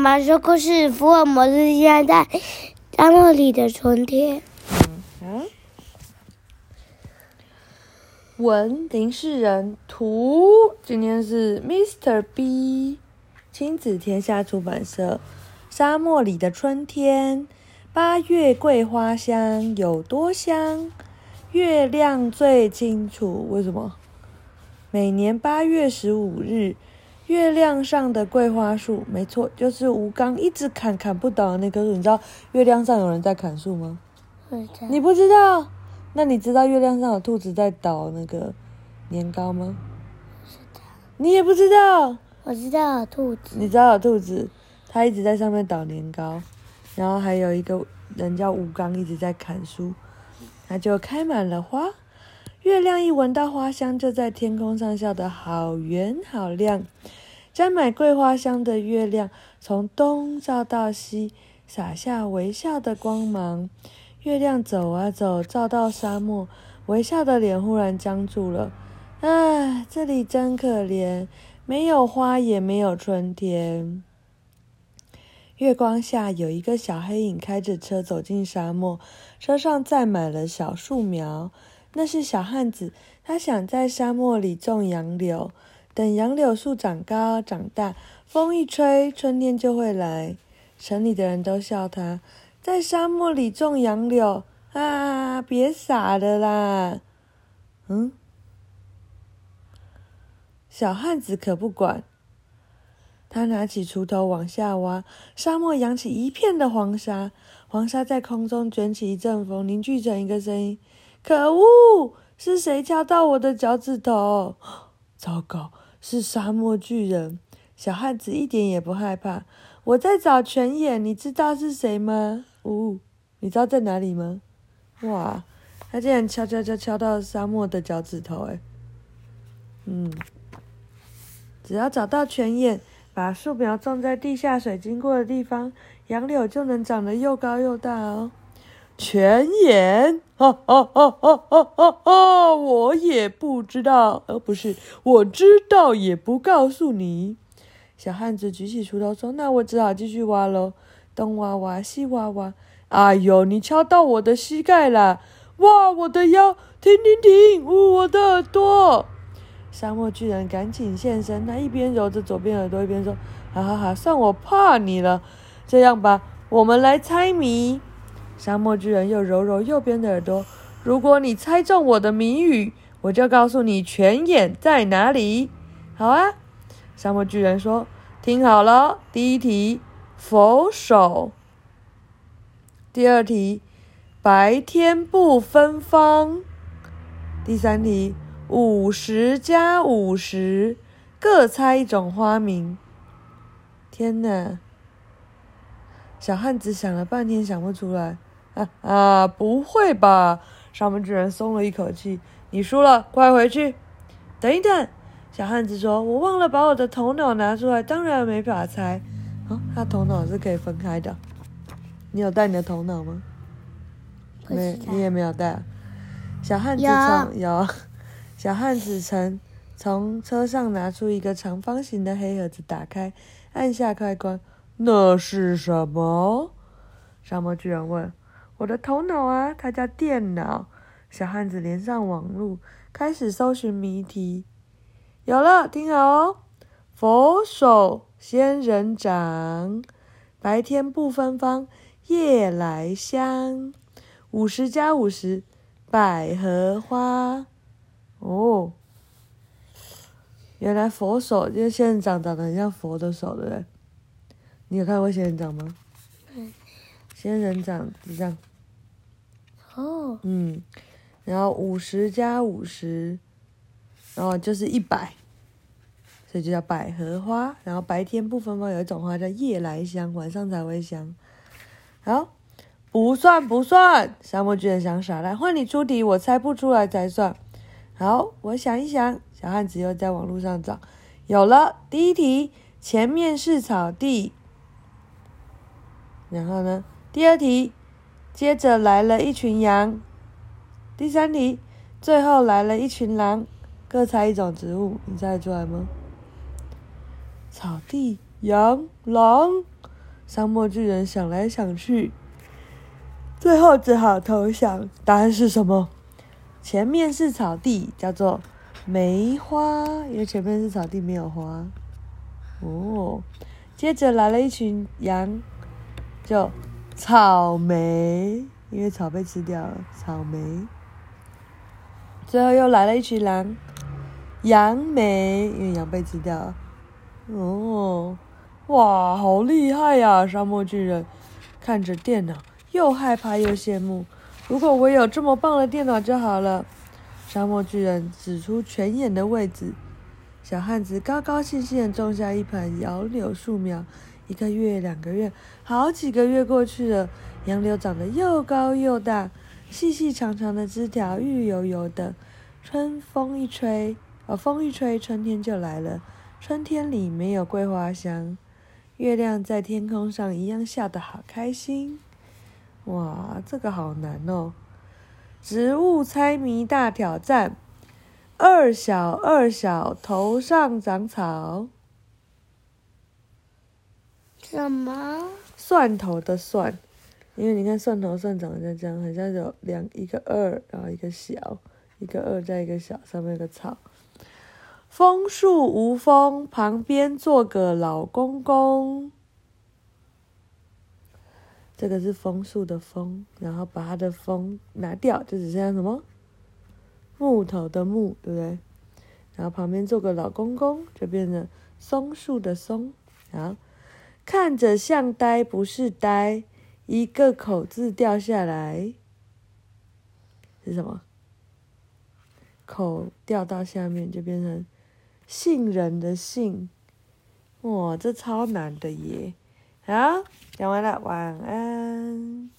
妈说故事，福尔摩斯现在在沙漠里的春天。嗯，文林世仁图，今天是 Mister B，亲子天下出版社。沙漠里的春天，八月桂花香有多香？月亮最清楚。为什么？每年八月十五日。月亮上的桂花树，没错，就是吴刚一直砍砍不倒的那棵树。你知道月亮上有人在砍树吗？你不知道？那你知道月亮上有兔子在捣那个年糕吗？你也不知道？我知道有兔子。你知道有兔子？它一直在上面捣年糕，然后还有一个人叫吴刚一直在砍树，它就开满了花。月亮一闻到花香，就在天空上笑得好圆好亮。沾满桂花香的月亮，从东照到西，洒下微笑的光芒。月亮走啊走，照到沙漠，微笑的脸忽然僵住了。唉，这里真可怜，没有花，也没有春天。月光下，有一个小黑影开着车走进沙漠，车上载满了小树苗。那是小汉子，他想在沙漠里种杨柳，等杨柳树长高长大，风一吹，春天就会来。城里的人都笑他，在沙漠里种杨柳啊，别傻了啦！嗯，小汉子可不管，他拿起锄头往下挖，沙漠扬起一片的黄沙，黄沙在空中卷起一阵风，凝聚成一个声音。可恶！是谁敲到我的脚趾头？糟糕，是沙漠巨人！小汉子一点也不害怕。我在找泉眼，你知道是谁吗？呜、哦，你知道在哪里吗？哇，他竟然敲敲敲敲到沙漠的脚趾头！哎，嗯，只要找到泉眼，把树苗种在地下水经过的地方，杨柳就能长得又高又大哦。泉眼，哈哈哈哈哈哈哈！我也不知道，而、哦、不是我知道，也不告诉你。小汉子举起锄头说：“那我只好继续挖喽，东挖挖，西挖挖。哎呦，你敲到我的膝盖了！哇，我的腰！停停停！呜、我的耳朵！”沙漠巨人赶紧现身，他一边揉着左边耳朵，一边说：“哈哈哈，算我怕你了。这样吧，我们来猜谜。”沙漠巨人又揉揉右边的耳朵。如果你猜中我的谜语，我就告诉你泉眼在哪里。好啊，沙漠巨人说：“听好了，第一题，佛手；第二题，白天不芬芳；第三题，五十加五十，各猜一种花名。”天哪！小汉子想了半天，想不出来。啊啊！不会吧？沙漠巨人松了一口气。你输了，快回去。等一等，小汉子说：“我忘了把我的头脑拿出来，当然没法猜。”哦，他头脑是可以分开的。你有带你的头脑吗？没，你也没有带。小汉子从有，有。小汉子曾从车上拿出一个长方形的黑盒子，打开，按下开关。那是什么？沙漠巨人问。我的头脑啊，它叫电脑。小汉子连上网路，开始搜寻谜题。有了，听好哦。佛手仙人掌，白天不芬芳，夜来香。五十加五十，百合花。哦，原来佛手就是仙人掌，长得很像佛的手，对不对？你有看过仙人掌吗？仙人掌是这样。哦，嗯，然后五十加五十，然后就是一百，所以就叫百合花。然后白天不分芳，有一种花叫夜来香，晚上才会香。好，不算不算，沙漠巨人想耍赖，换你出题，我猜不出来才算。好，我想一想，小汉子又在网络上找，有了，第一题，前面是草地，然后呢，第二题。接着来了一群羊，第三题，最后来了一群狼，各猜一种植物，你猜得出来吗？草地、羊、狼，沙漠巨人想来想去，最后只好投降。答案是什么？前面是草地，叫做梅花，因为前面是草地，没有花。哦，接着来了一群羊，就草莓，因为草被吃掉了，草莓。最后又来了一群狼，杨梅，因为羊被吃掉了。哦。哇，好厉害呀！沙漠巨人看着电脑，又害怕又羡慕。如果我有这么棒的电脑就好了。沙漠巨人指出泉眼的位置。小汉子高高兴兴地种下一盆杨柳树苗。一个月、两个月，好几个月过去了，杨柳长得又高又大，细细长长的枝条绿油油的。春风一吹，哦，风一吹，春天就来了。春天里没有桂花香。月亮在天空上一样笑得好开心，哇，这个好难哦！植物猜谜大挑战，二小二小头上长草，什么？蒜头的蒜，因为你看蒜头蒜长得像这样，好像有两一个二，然后一个小，一个二再一个小，上面有个草。枫树无风，旁边坐个老公公。这个是枫树的枫，然后把它的枫拿掉，就只剩下什么？木头的木，对不对？然后旁边坐个老公公，就变成松树的松。然后看着像呆，不是呆，一个口字掉下来，是什么？口掉到下面就变成。杏仁的杏，哇，这超难的耶！好，讲完了，晚安。